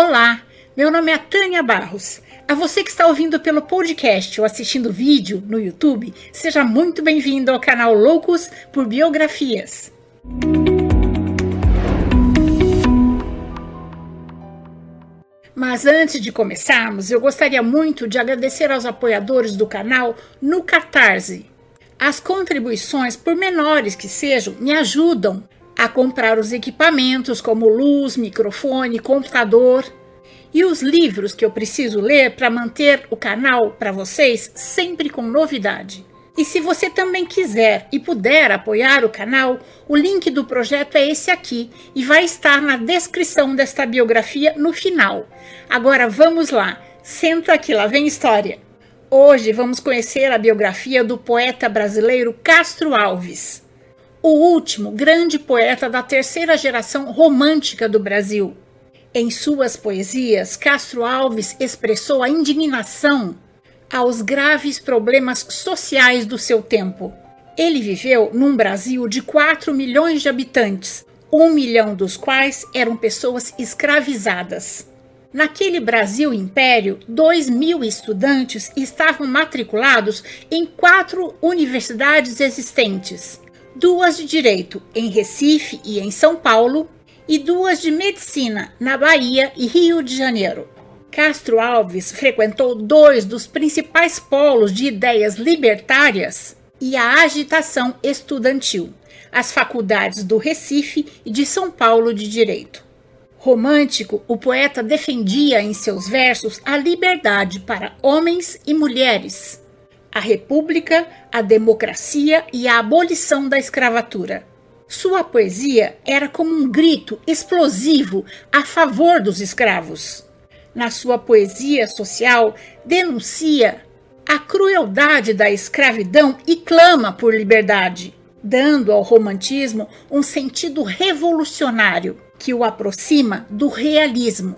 Olá, meu nome é Tânia Barros. A você que está ouvindo pelo podcast ou assistindo vídeo no YouTube, seja muito bem-vindo ao canal Loucos por Biografias. Mas antes de começarmos, eu gostaria muito de agradecer aos apoiadores do canal no Catarse. As contribuições, por menores que sejam, me ajudam a comprar os equipamentos como luz, microfone, computador e os livros que eu preciso ler para manter o canal para vocês sempre com novidade. E se você também quiser e puder apoiar o canal, o link do projeto é esse aqui e vai estar na descrição desta biografia no final. Agora vamos lá, senta aqui, lá vem história. Hoje vamos conhecer a biografia do poeta brasileiro Castro Alves o último grande poeta da terceira geração romântica do Brasil. Em suas poesias, Castro Alves expressou a indignação aos graves problemas sociais do seu tempo. Ele viveu num Brasil de 4 milhões de habitantes, um milhão dos quais eram pessoas escravizadas. Naquele Brasil Império, 2 mil estudantes estavam matriculados em quatro universidades existentes duas de Direito em Recife e em São Paulo, e duas de Medicina na Bahia e Rio de Janeiro. Castro Alves frequentou dois dos principais polos de ideias libertárias e a agitação estudantil, as faculdades do Recife e de São Paulo de Direito. Romântico, o poeta defendia em seus versos a liberdade para homens e mulheres, a república, a democracia e a abolição da escravatura. Sua poesia era como um grito explosivo a favor dos escravos. Na sua poesia social, denuncia a crueldade da escravidão e clama por liberdade, dando ao romantismo um sentido revolucionário que o aproxima do realismo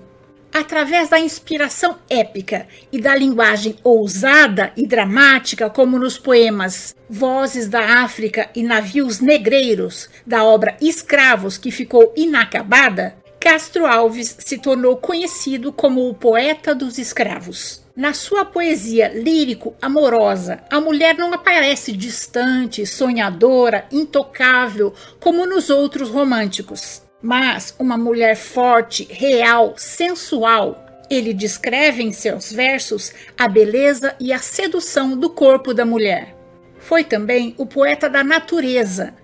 através da inspiração épica e da linguagem ousada e dramática, como nos poemas Vozes da África e Navios Negreiros, da obra Escravos, que ficou inacabada, Castro Alves se tornou conhecido como o poeta dos escravos. Na sua poesia lírico-amorosa, a mulher não aparece distante, sonhadora, intocável, como nos outros românticos mas uma mulher forte, real, sensual. Ele descreve em seus versos a beleza e a sedução do corpo da mulher. Foi também o poeta da natureza,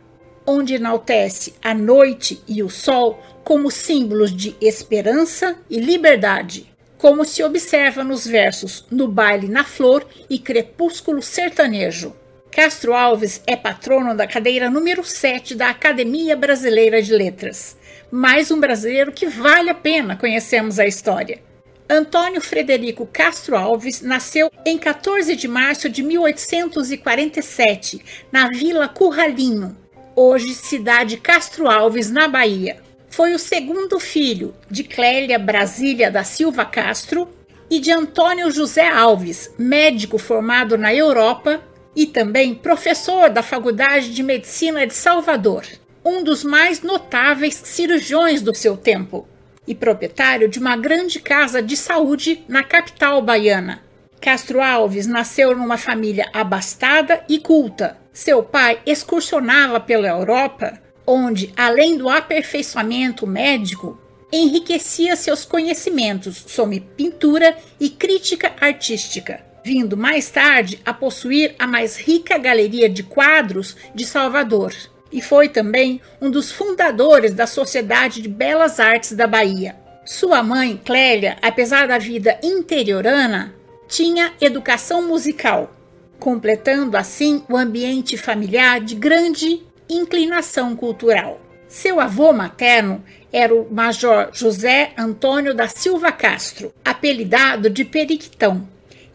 onde enaltece a noite e o sol como símbolos de esperança e liberdade, como se observa nos versos No Baile na Flor e Crepúsculo Sertanejo. Castro Alves é patrono da cadeira número 7 da Academia Brasileira de Letras. Mais um brasileiro que vale a pena conhecermos a história. Antônio Frederico Castro Alves nasceu em 14 de março de 1847, na Vila Curralinho, hoje cidade Castro Alves, na Bahia. Foi o segundo filho de Clélia Brasília da Silva Castro e de Antônio José Alves, médico formado na Europa e também professor da Faculdade de Medicina de Salvador, um dos mais notáveis cirurgiões do seu tempo e proprietário de uma grande casa de saúde na capital baiana. Castro Alves nasceu numa família abastada e culta. Seu pai excursionava pela Europa, onde, além do aperfeiçoamento médico, enriquecia seus conhecimentos sobre pintura e crítica artística vindo mais tarde a possuir a mais rica galeria de quadros de Salvador. E foi também um dos fundadores da Sociedade de Belas Artes da Bahia. Sua mãe, Clélia, apesar da vida interiorana, tinha educação musical, completando assim o ambiente familiar de grande inclinação cultural. Seu avô materno era o Major José Antônio da Silva Castro, apelidado de Periquitão,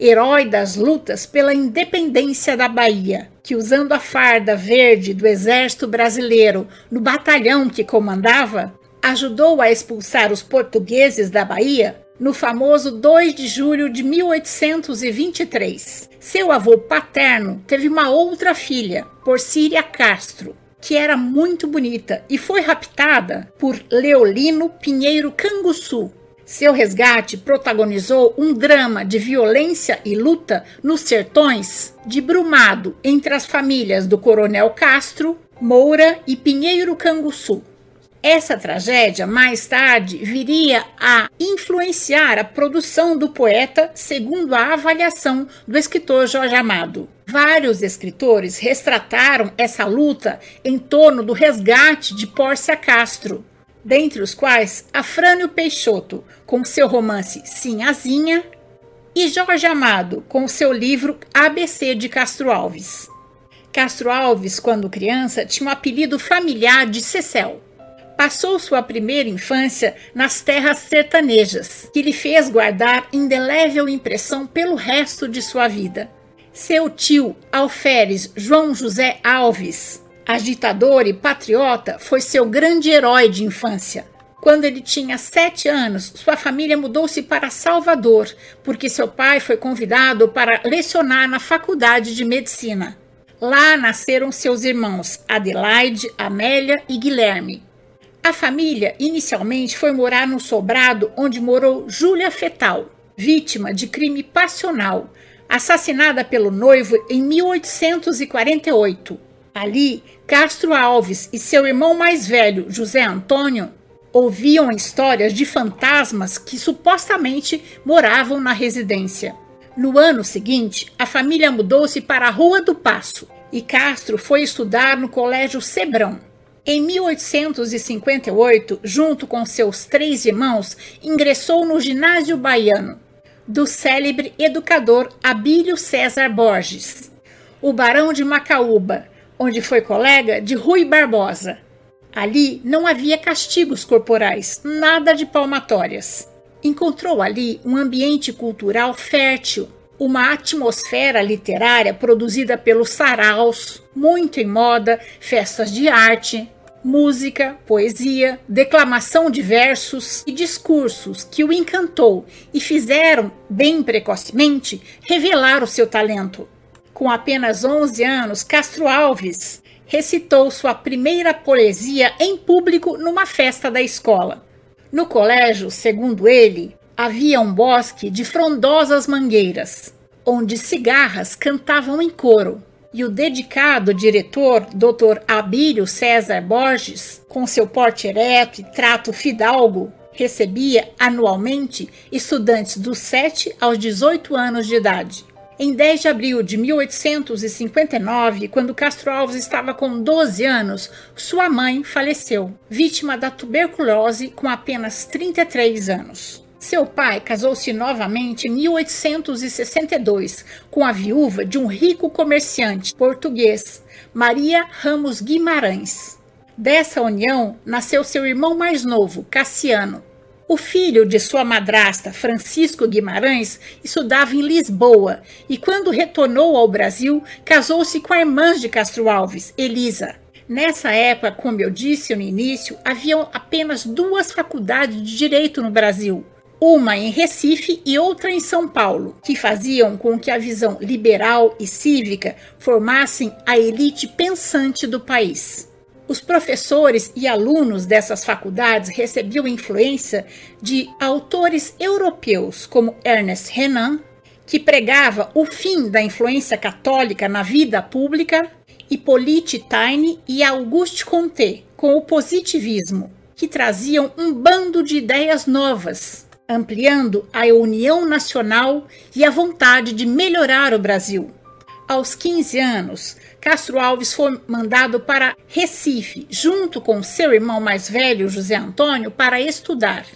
herói das lutas pela independência da Bahia, que usando a farda verde do exército brasileiro no batalhão que comandava, ajudou a expulsar os portugueses da Bahia no famoso 2 de julho de 1823. Seu avô paterno teve uma outra filha, Porcíria Castro, que era muito bonita e foi raptada por Leolino Pinheiro Canguçu, Seu resgate protagonizou um drama de violência e luta nos sertões de Brumado entre as famílias do Coronel Castro, Moura e Pinheiro Canguçu. Essa tragédia, mais tarde, viria a influenciar a produção do poeta, segundo a avaliação do escritor Jorge Amado. Vários escritores retrataram essa luta em torno do resgate de Pórcia Castro, dentre os quais Afrânio Peixoto, com seu romance Sinhazinha, e Jorge Amado, com seu livro ABC de Castro Alves. Castro Alves, quando criança, tinha um apelido familiar de Cecel Passou sua primeira infância nas terras sertanejas, que lhe fez guardar indelével impressão pelo resto de sua vida. Seu tio, alferes João José Alves, agitador e patriota, foi seu grande herói de infância. Quando ele tinha sete anos, sua família mudou-se para Salvador, porque seu pai foi convidado para lecionar na faculdade de medicina. Lá nasceram seus irmãos Adelaide, Amélia e Guilherme. A família inicialmente foi morar no sobrado onde morou Júlia Fetal, vítima de crime passional, assassinada pelo noivo em 1848. Ali, Castro Alves e seu irmão mais velho, José Antônio, ouviam histórias de fantasmas que supostamente moravam na residência. No ano seguinte, a família mudou-se para a Rua do Passo e Castro foi estudar no Colégio Sebrão. Em 1858, junto com seus três irmãos, ingressou no ginásio baiano do célebre educador Abílio César Borges, o Barão de Macaúba, onde foi colega de Rui Barbosa. Ali não havia castigos corporais, nada de palmatórias. Encontrou ali um ambiente cultural fértil, uma atmosfera literária produzida pelos saraus, muito em moda, festas de arte, música, poesia, declamação de versos e discursos que o encantou e fizeram, bem precocemente, revelar o seu talento. Com apenas 11 anos, Castro Alves recitou sua primeira poesia em público numa festa da escola. No colégio, segundo ele, havia um bosque de frondosas mangueiras, onde cigarras cantavam em coro. E o dedicado diretor, Dr. Abílio César Borges, com seu porte ereto e trato fidalgo, recebia anualmente estudantes dos 7 aos 18 anos de idade. Em 10 de abril de 1859, quando Castro Alves estava com 12 anos, sua mãe faleceu, vítima da tuberculose com apenas 33 anos. Seu pai casou-se novamente em 1862 com a viúva de um rico comerciante português, Maria Ramos Guimarães. Dessa união nasceu seu irmão mais novo, Cassiano. O filho de sua madrasta, Francisco Guimarães, estudava em Lisboa e, quando retornou ao Brasil, casou-se com a irmã de Castro Alves, Elisa. Nessa época, como eu disse no início, haviam apenas duas faculdades de direito no Brasil, uma em Recife e outra em São Paulo, que faziam com que a visão liberal e cívica formassem a elite pensante do país. Os professores e alunos dessas faculdades recebiam influência de autores europeus como Ernest Renan, que pregava o fim da influência católica na vida pública, Hippolyte Taine e Auguste Comte, com o positivismo, que traziam um bando de ideias novas, ampliando a união nacional e a vontade de melhorar o Brasil. Aos 15 anos, Castro Alves foi mandado para Recife, junto com seu irmão mais velho, José Antônio, para estudar.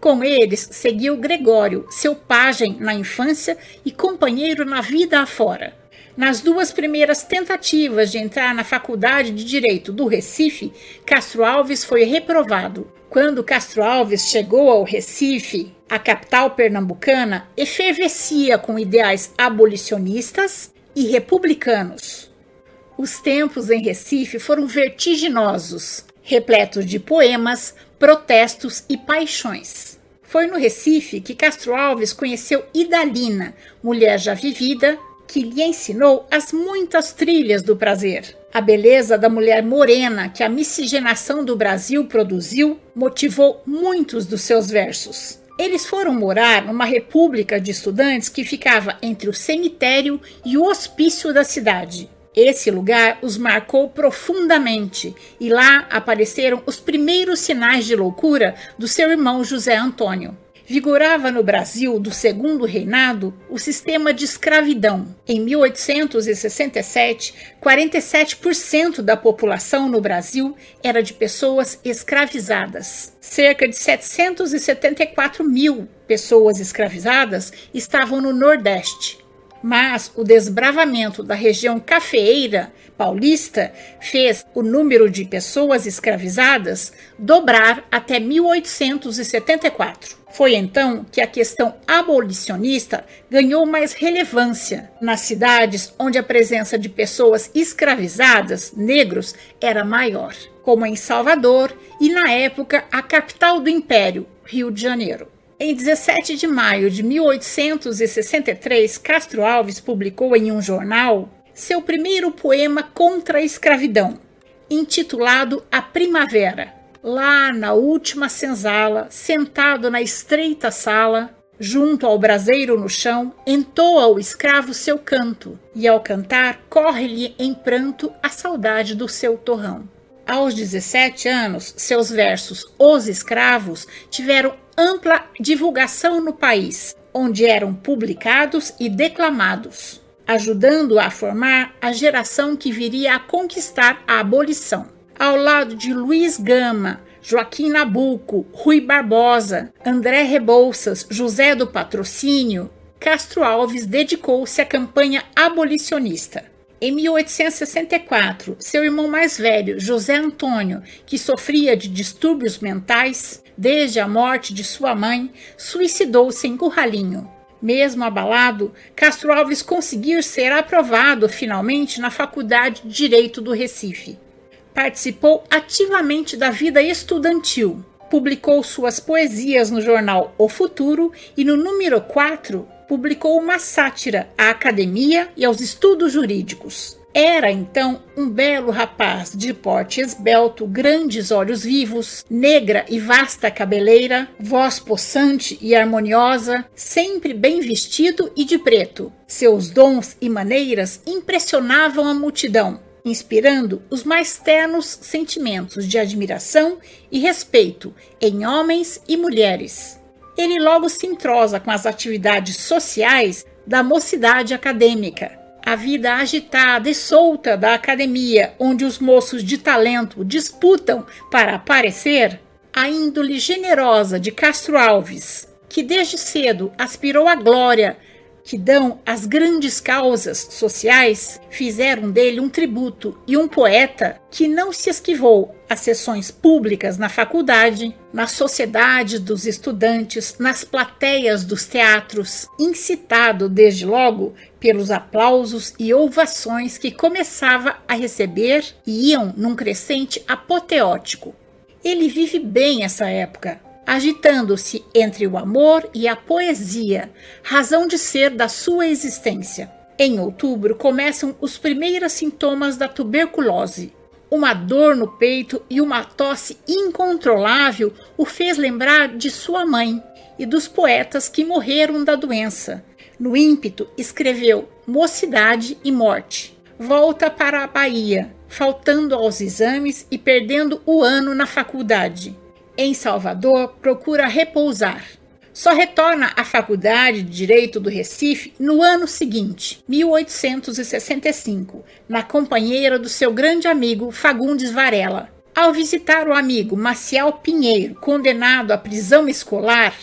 Com eles seguiu Gregório, seu pajem na infância e companheiro na vida afora. Nas duas primeiras tentativas de entrar na Faculdade de Direito do Recife, Castro Alves foi reprovado. Quando Castro Alves chegou ao Recife, a capital pernambucana efervescia com ideais abolicionistas e republicanos. Os tempos em Recife foram vertiginosos, repletos de poemas, protestos e paixões. Foi no Recife que Castro Alves conheceu Idalina, mulher já vivida, que lhe ensinou as muitas trilhas do prazer. A beleza da mulher morena que a miscigenação do Brasil produziu motivou muitos dos seus versos. Eles foram morar numa república de estudantes que ficava entre o cemitério e o hospício da cidade. Esse lugar os marcou profundamente e lá apareceram os primeiros sinais de loucura do seu irmão José Antônio vigorava no Brasil do segundo reinado o sistema de escravidão. Em 1867, 47% da população no Brasil era de pessoas escravizadas. Cerca de 774 mil pessoas escravizadas estavam no Nordeste. Mas o desbravamento da região cafeeira paulista fez o número de pessoas escravizadas dobrar até 1874. Foi então que a questão abolicionista ganhou mais relevância nas cidades onde a presença de pessoas escravizadas, negros, era maior, como em Salvador e, na época, a capital do Império, Rio de Janeiro. Em 17 de maio de 1863, Castro Alves publicou em um jornal seu primeiro poema contra a escravidão, intitulado A Primavera. Lá na última senzala, sentado na estreita sala, junto ao braseiro no chão, entoa o escravo seu canto, e ao cantar corre-lhe em pranto a saudade do seu torrão. Aos 17 anos, seus versos Os Escravos tiveram ampla divulgação no país, onde eram publicados e declamados ajudando a formar a geração que viria a conquistar a abolição. Ao lado de Luiz Gama, Joaquim Nabuco, Rui Barbosa, André Rebouças, José do Patrocínio, Castro Alves dedicou-se à campanha abolicionista. Em 1864, seu irmão mais velho, José Antônio, que sofria de distúrbios mentais desde a morte de sua mãe, suicidou-se em Curralinho. Mesmo abalado, Castro Alves conseguiu ser aprovado finalmente na Faculdade de Direito do Recife. Participou ativamente da vida estudantil, publicou suas poesias no jornal O Futuro e no número 4 publicou uma sátira à academia e aos estudos jurídicos. Era então um belo rapaz de porte esbelto, grandes olhos vivos, negra e vasta cabeleira, voz possante e harmoniosa, sempre bem vestido e de preto. Seus dons e maneiras impressionavam a multidão, inspirando os mais ternos sentimentos de admiração e respeito em homens e mulheres. Ele logo se entrosa com as atividades sociais da mocidade acadêmica a vida agitada e solta da academia, onde os moços de talento disputam para aparecer, a índole generosa de Castro Alves, que desde cedo aspirou à glória que dão as grandes causas sociais, fizeram dele um tributo e um poeta que não se esquivou às sessões públicas na faculdade, nas sociedades dos estudantes, nas plateias dos teatros, incitado desde logo pelos aplausos e ovações que começava a receber e iam num crescente apoteótico. Ele vive bem essa época, agitando-se entre o amor e a poesia, razão de ser da sua existência. Em outubro começam os primeiros sintomas da tuberculose. Uma dor no peito e uma tosse incontrolável o fez lembrar de sua mãe e dos poetas que morreram da doença. No ímpeto, escreveu Mocidade e Morte. Volta para a Bahia, faltando aos exames e perdendo o ano na faculdade em Salvador, procura repousar. Só retorna à Faculdade de Direito do Recife no ano seguinte, 1865, na companheira do seu grande amigo Fagundes Varela. Ao visitar o amigo Maciel Pinheiro, condenado à prisão escolar,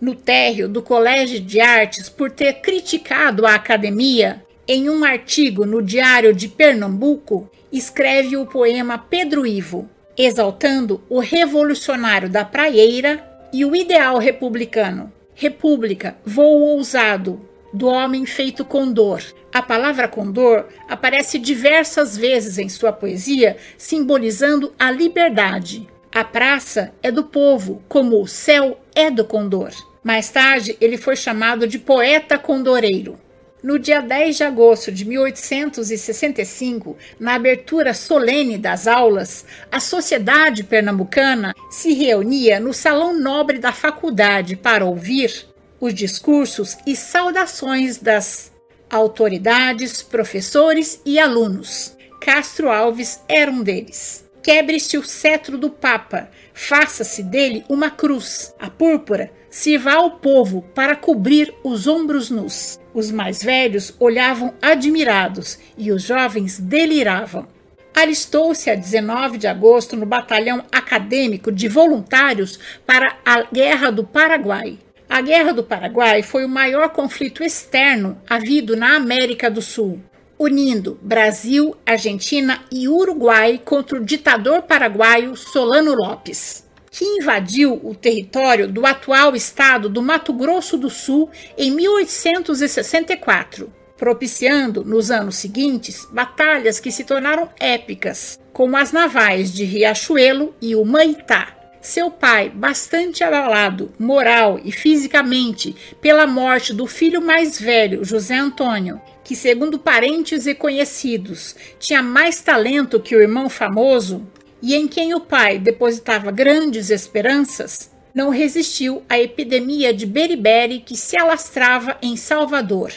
no térreo do Colégio de Artes por ter criticado a academia, em um artigo no Diário de Pernambuco, escreve o poema Pedro Ivo, exaltando o revolucionário da praieira e o ideal republicano. República, voo ousado, do homem feito condor. A palavra condor aparece diversas vezes em sua poesia, simbolizando a liberdade. A praça é do povo, como o céu é do condor. Mais tarde, ele foi chamado de poeta condoreiro. No dia 10 de agosto de 1865, na abertura solene das aulas, a sociedade pernambucana se reunia no Salão Nobre da Faculdade para ouvir os discursos e saudações das autoridades, professores e alunos. Castro Alves era um deles. Quebre-se o cetro do Papa, faça-se dele uma cruz. A púrpura sirva ao povo para cobrir os ombros nus. Os mais velhos olhavam admirados e os jovens deliravam. Alistou-se a 19 de agosto no Batalhão Acadêmico de Voluntários para a Guerra do Paraguai. A Guerra do Paraguai foi o maior conflito externo havido na América do Sul unindo Brasil, Argentina e Uruguai contra o ditador paraguaio Solano Lopes, que invadiu o território do atual estado do Mato Grosso do Sul em 1864, propiciando nos anos seguintes batalhas que se tornaram épicas, como as navais de Riachuelo e Humaitá. Seu pai, bastante abalado moral e fisicamente pela morte do filho mais velho, José Antônio, que, segundo parentes e conhecidos, tinha mais talento que o irmão famoso e em quem o pai depositava grandes esperanças, não resistiu à epidemia de beriberi que se alastrava em Salvador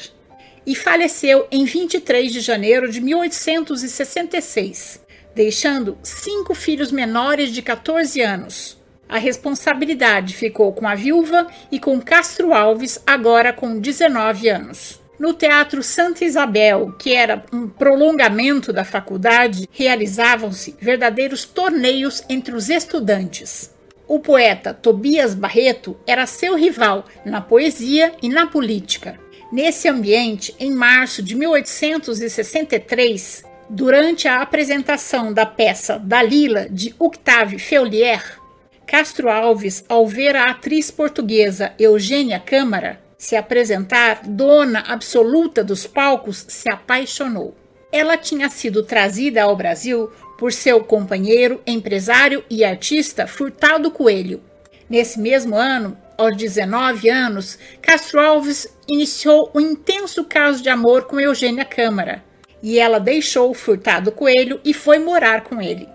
e faleceu em 23 de janeiro de 1866, deixando cinco filhos menores de 14 anos. A responsabilidade ficou com a viúva e com Castro Alves, agora com 19 anos. No Teatro Santa Isabel, que era um prolongamento da faculdade, realizavam-se verdadeiros torneios entre os estudantes. O poeta Tobias Barreto era seu rival na poesia e na política. Nesse ambiente, em março de 1863, durante a apresentação da peça Dalila de Octave Feulier, Castro Alves, ao ver a atriz portuguesa Eugênia Câmara, se apresentar, dona absoluta dos palcos, se apaixonou. Ela tinha sido trazida ao Brasil por seu companheiro, empresário e artista Furtado Coelho. Nesse mesmo ano, aos 19 anos, Castro Alves iniciou um intenso caso de amor com Eugênia Câmara, e ela deixou Furtado Coelho e foi morar com ele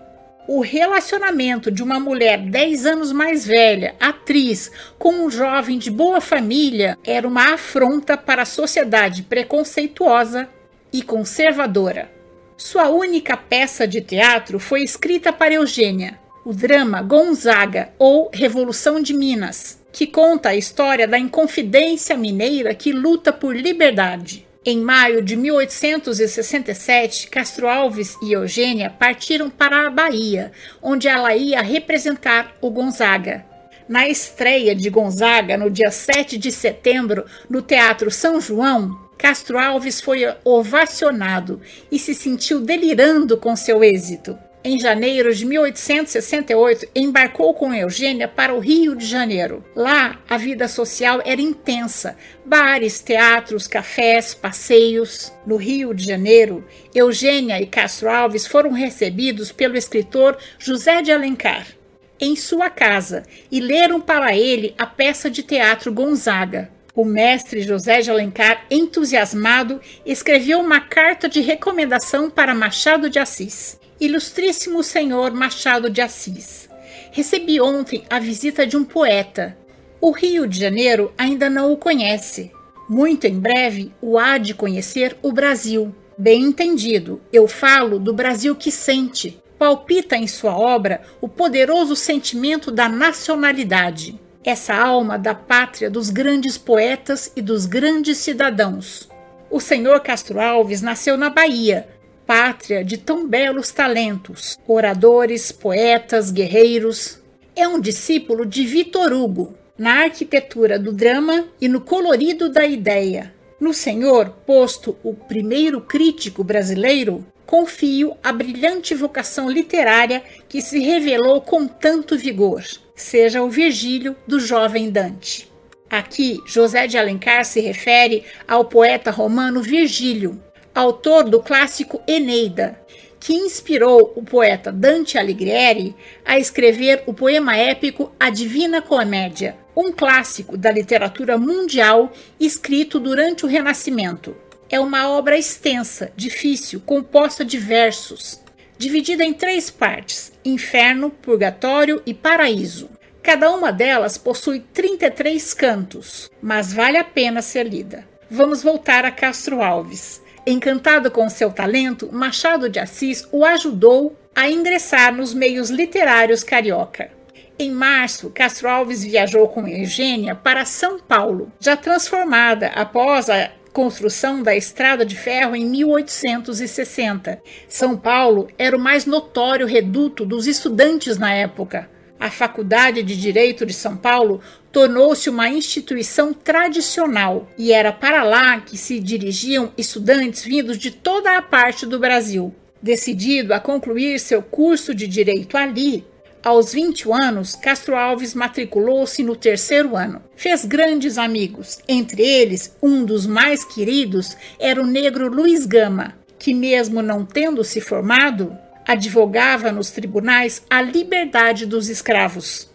o relacionamento de uma mulher 10 anos mais velha, atriz, com um jovem de boa família era uma afronta para a sociedade preconceituosa e conservadora. Sua única peça de teatro foi escrita para Eugênia, o drama Gonzaga ou Revolução de Minas, que conta a história da Inconfidência Mineira que luta por liberdade. Em maio de 1867, Castro Alves e Eugênia partiram para a Bahia, onde ela ia representar o Gonzaga. Na estreia de Gonzaga, no dia 7 de setembro, no Teatro São João, Castro Alves foi ovacionado e se sentiu delirando com seu êxito em janeiro de 1868, embarcou com Eugênia para o Rio de Janeiro. Lá, a vida social era intensa: bares, teatros, cafés, passeios. No Rio de Janeiro, Eugênia e Castro Alves foram recebidos pelo escritor José de Alencar em sua casa e leram para ele a peça de teatro Gonzaga. O mestre José de Alencar, entusiasmado, escreveu uma carta de recomendação para Machado de Assis. Ilustríssimo Senhor Machado de Assis, recebi ontem a visita de um poeta. O Rio de Janeiro ainda não o conhece. Muito em breve o há de conhecer o Brasil. Bem entendido, eu falo do Brasil que sente. Palpita em sua obra o poderoso sentimento da nacionalidade, essa alma da pátria dos grandes poetas e dos grandes cidadãos. O senhor Castro Alves nasceu na Bahia, pátria de tão belos talentos, oradores, poetas, guerreiros. É um discípulo de Vitor Hugo, na arquitetura do drama e no colorido da ideia. No Senhor, posto o primeiro crítico brasileiro, confio a brilhante vocação literária que se revelou com tanto vigor, seja o Virgílio do jovem Dante. Aqui, José de Alencar se refere ao poeta romano Virgílio, autor do clássico Eneida, que inspirou o poeta Dante Alighieri a escrever o poema épico A Divina Comédia, um clássico da literatura mundial escrito durante o Renascimento. é uma obra extensa, difícil, composta de versos, dividida em três partes: Inferno, Purgatório e Paraíso. Cada uma delas possui 33 cantos, mas vale a pena ser lida. Vamos voltar a Castro Alves. Encantado com seu talento, Machado de Assis o ajudou a ingressar nos meios literários carioca. Em março, Castro Alves viajou com Eugênia para São Paulo, já transformada após a construção da estrada de ferro em 1860. São Paulo era o mais notório reduto dos estudantes na época. A Faculdade de Direito de São Paulo tornou-se uma instituição tradicional e era para lá que se dirigiam estudantes vindos de toda a parte do Brasil. Decidido a concluir seu curso de direito ali, aos 20 anos, Castro Alves matriculou-se no terceiro ano. Fez grandes amigos, entre eles, um dos mais queridos era o negro Luiz Gama, que, mesmo não tendo se formado, advogava nos tribunais a liberdade dos escravos.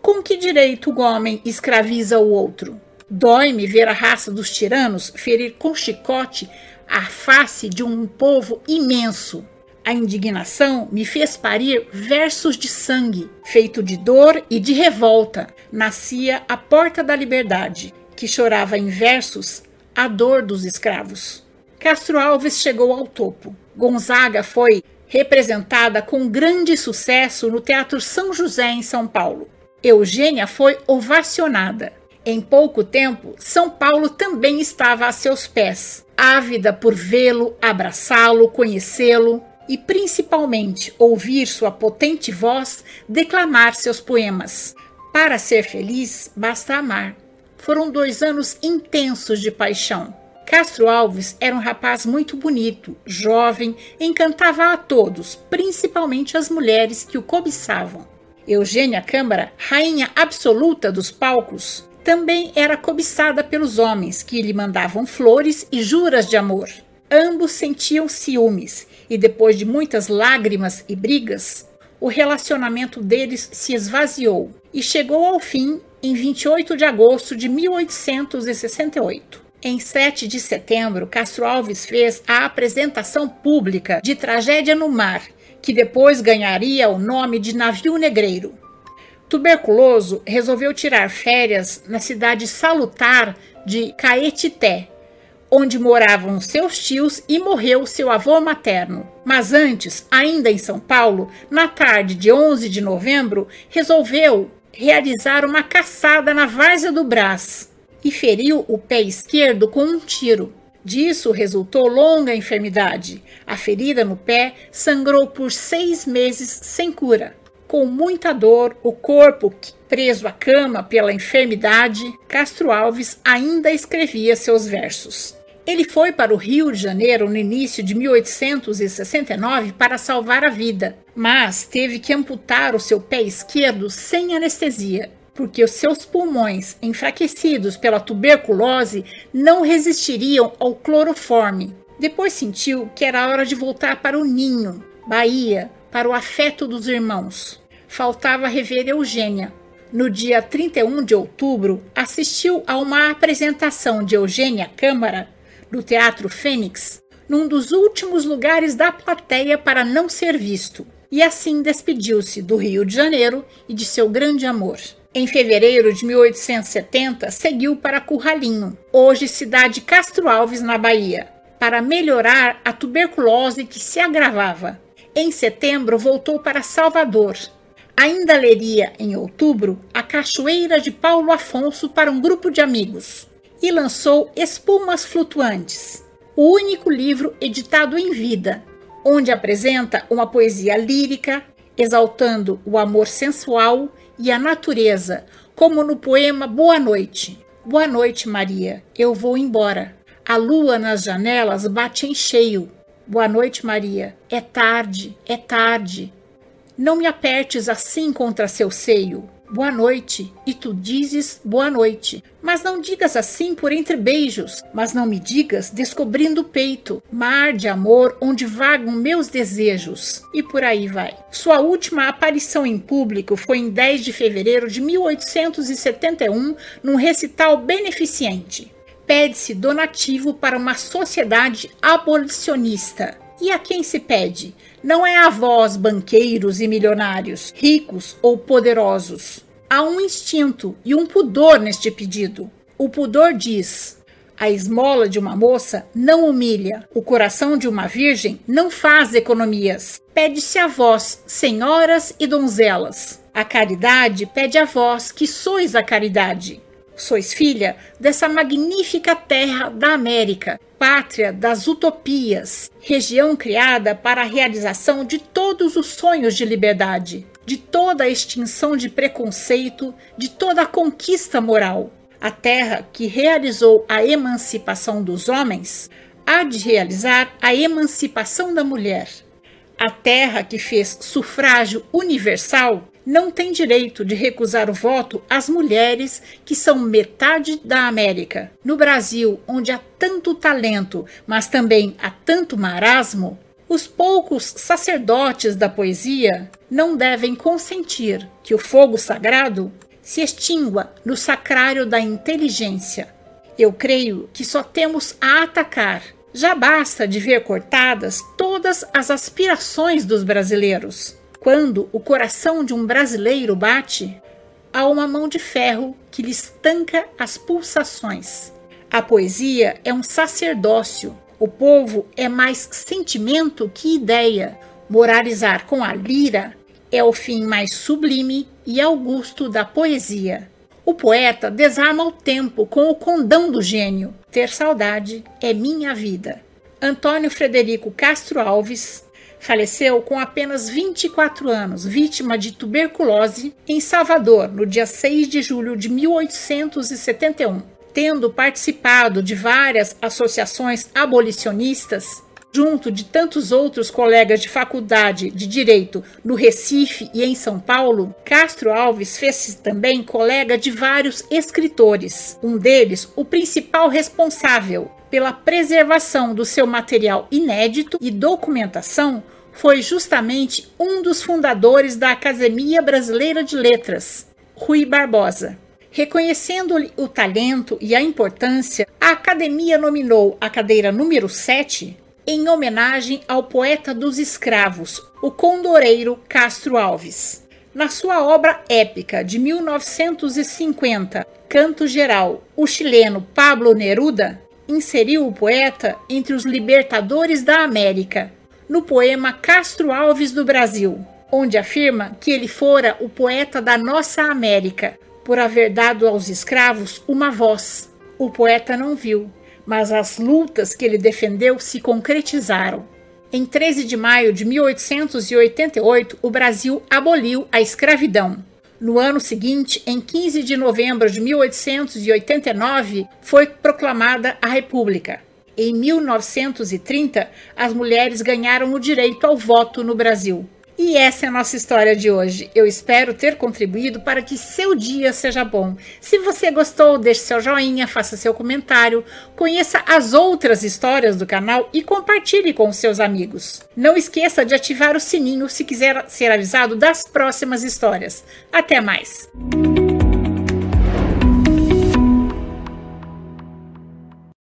Com que direito o homem escraviza o outro? Dói-me ver a raça dos tiranos ferir com chicote a face de um povo imenso. A indignação me fez parir versos de sangue, feito de dor e de revolta. Nascia a porta da liberdade, que chorava em versos a dor dos escravos. Castro Alves chegou ao topo. Gonzaga foi representada com grande sucesso no Teatro São José, em São Paulo. Eugênia foi ovacionada. Em pouco tempo, São Paulo também estava a seus pés, ávida por vê-lo, abraçá-lo, conhecê-lo e principalmente ouvir sua potente voz declamar seus poemas. Para ser feliz, basta amar. Foram dois anos intensos de paixão. Castro Alves era um rapaz muito bonito, jovem, encantava a todos, principalmente as mulheres que o cobiçavam. Eugênia Câmara, rainha absoluta dos palcos, também era cobiçada pelos homens que lhe mandavam flores e juras de amor. Ambos sentiam ciúmes e depois de muitas lágrimas e brigas, o relacionamento deles se esvaziou e chegou ao fim em 28 de agosto de 1868. Em 7 de setembro, Castro Alves fez a apresentação pública de Tragédia no Mar, que depois ganharia o nome de Navio Negreiro. Tuberculoso, resolveu tirar férias na cidade salutar de Caetité, onde moravam seus tios e morreu seu avô materno. Mas antes, ainda em São Paulo, na tarde de 11 de novembro, resolveu realizar uma caçada na várzea do Brás e feriu o pé esquerdo com um tiro. Disso resultou longa enfermidade. A ferida no pé sangrou por seis meses sem cura. Com muita dor, o corpo preso à cama pela enfermidade, Castro Alves ainda escrevia seus versos. Ele foi para o Rio de Janeiro no início de 1869 para salvar a vida, mas teve que amputar o seu pé esquerdo sem anestesia, porque os seus pulmões, enfraquecidos pela tuberculose, não resistiriam ao cloroforme. Depois sentiu que era hora de voltar para o ninho, Bahia, para o afeto dos irmãos. Faltava rever Eugênia. No dia 31 de outubro, assistiu a uma apresentação de Eugênia Câmara do Teatro Fênix, num dos últimos lugares da plateia para não ser visto, e assim despediu-se do Rio de Janeiro e de seu grande amor. Em fevereiro de 1870, seguiu para Curralinho, hoje cidade Castro Alves, na Bahia, para melhorar a tuberculose que se agravava. Em setembro, voltou para Salvador. Ainda leria, em outubro, A Cachoeira de Paulo Afonso para um grupo de amigos e lançou Espumas Flutuantes, o único livro editado em vida, onde apresenta uma poesia lírica exaltando o amor sensual e a natureza, como no poema Boa Noite. Boa noite, Maria. Eu vou embora. A lua nas janelas bate em cheio. Boa noite, Maria. É tarde, é tarde. Não me apertes assim contra seu seio boa noite, e tu dizes boa noite. Mas não digas assim por entre beijos, mas não me digas descobrindo o peito, mar de amor onde vagam meus desejos. E por aí vai. Sua última aparição em público foi em 10 de fevereiro de 1871, num recital beneficente. pede-se donativo para uma sociedade abolicionista. E a quem se pede? Não é a vós, banqueiros e milionários, ricos ou poderosos. Há um instinto e um pudor neste pedido. O pudor diz: a esmola de uma moça não humilha, o coração de uma virgem não faz economias. Pede-se a vós, senhoras e donzelas. A caridade pede a vós, que sois a caridade. Sois filha dessa magnífica terra da América, pátria das utopias, região criada para a realização de todos os sonhos de liberdade, de toda a extinção de preconceito, de toda a conquista moral. A terra que realizou a emancipação dos homens há de realizar a emancipação da mulher. A terra que fez sufrágio universal não tem direito de recusar o voto às mulheres que são metade da América. No Brasil, onde há tanto talento, mas também há tanto marasmo, os poucos sacerdotes da poesia não devem consentir que o fogo sagrado se extingua no sacrário da inteligência. Eu creio que só temos a atacar. Já basta de ver cortadas todas as aspirações dos brasileiros. Quando o coração de um brasileiro bate, há uma mão de ferro que lhe estanca as pulsações. A poesia é um sacerdócio. O povo é mais sentimento que ideia. Moralizar com a lira é o fim mais sublime e augusto da poesia. O poeta desarma o tempo com o condão do gênio. Ter saudade é minha vida. Antônio Frederico Castro Alves, faleceu com apenas 24 anos, vítima de tuberculose, em Salvador, no dia 6 de julho de 1871. Tendo participado de várias associações abolicionistas, junto de tantos outros colegas de faculdade de direito no Recife e em São Paulo, Castro Alves fez-se também colega de vários escritores. Um deles, o principal responsável pela preservação do seu material inédito e documentação, foi justamente um dos fundadores da Academia Brasileira de Letras, Rui Barbosa. Reconhecendo-lhe o talento e a importância, a Academia nominou a cadeira número 7 em homenagem ao poeta dos escravos, o condoreiro Castro Alves. Na sua obra épica de 1950, Canto Geral, o chileno Pablo Neruda inseriu o poeta entre os libertadores da América, no poema Castro Alves do Brasil, onde afirma que ele fora o poeta da nossa América, por haver dado aos escravos uma voz. O poeta não viu, mas as lutas que ele defendeu se concretizaram. Em 13 de maio de 1888, o Brasil aboliu a escravidão. No ano seguinte, em 15 de novembro de 1889, foi proclamada a República. Em 1930, as mulheres ganharam o direito ao voto no Brasil. E essa é a nossa história de hoje. Eu espero ter contribuído para que seu dia seja bom. Se você gostou, deixe seu joinha, faça seu comentário, conheça as outras histórias do canal e compartilhe com seus amigos. Não esqueça de ativar o sininho se quiser ser avisado das próximas histórias. Até mais!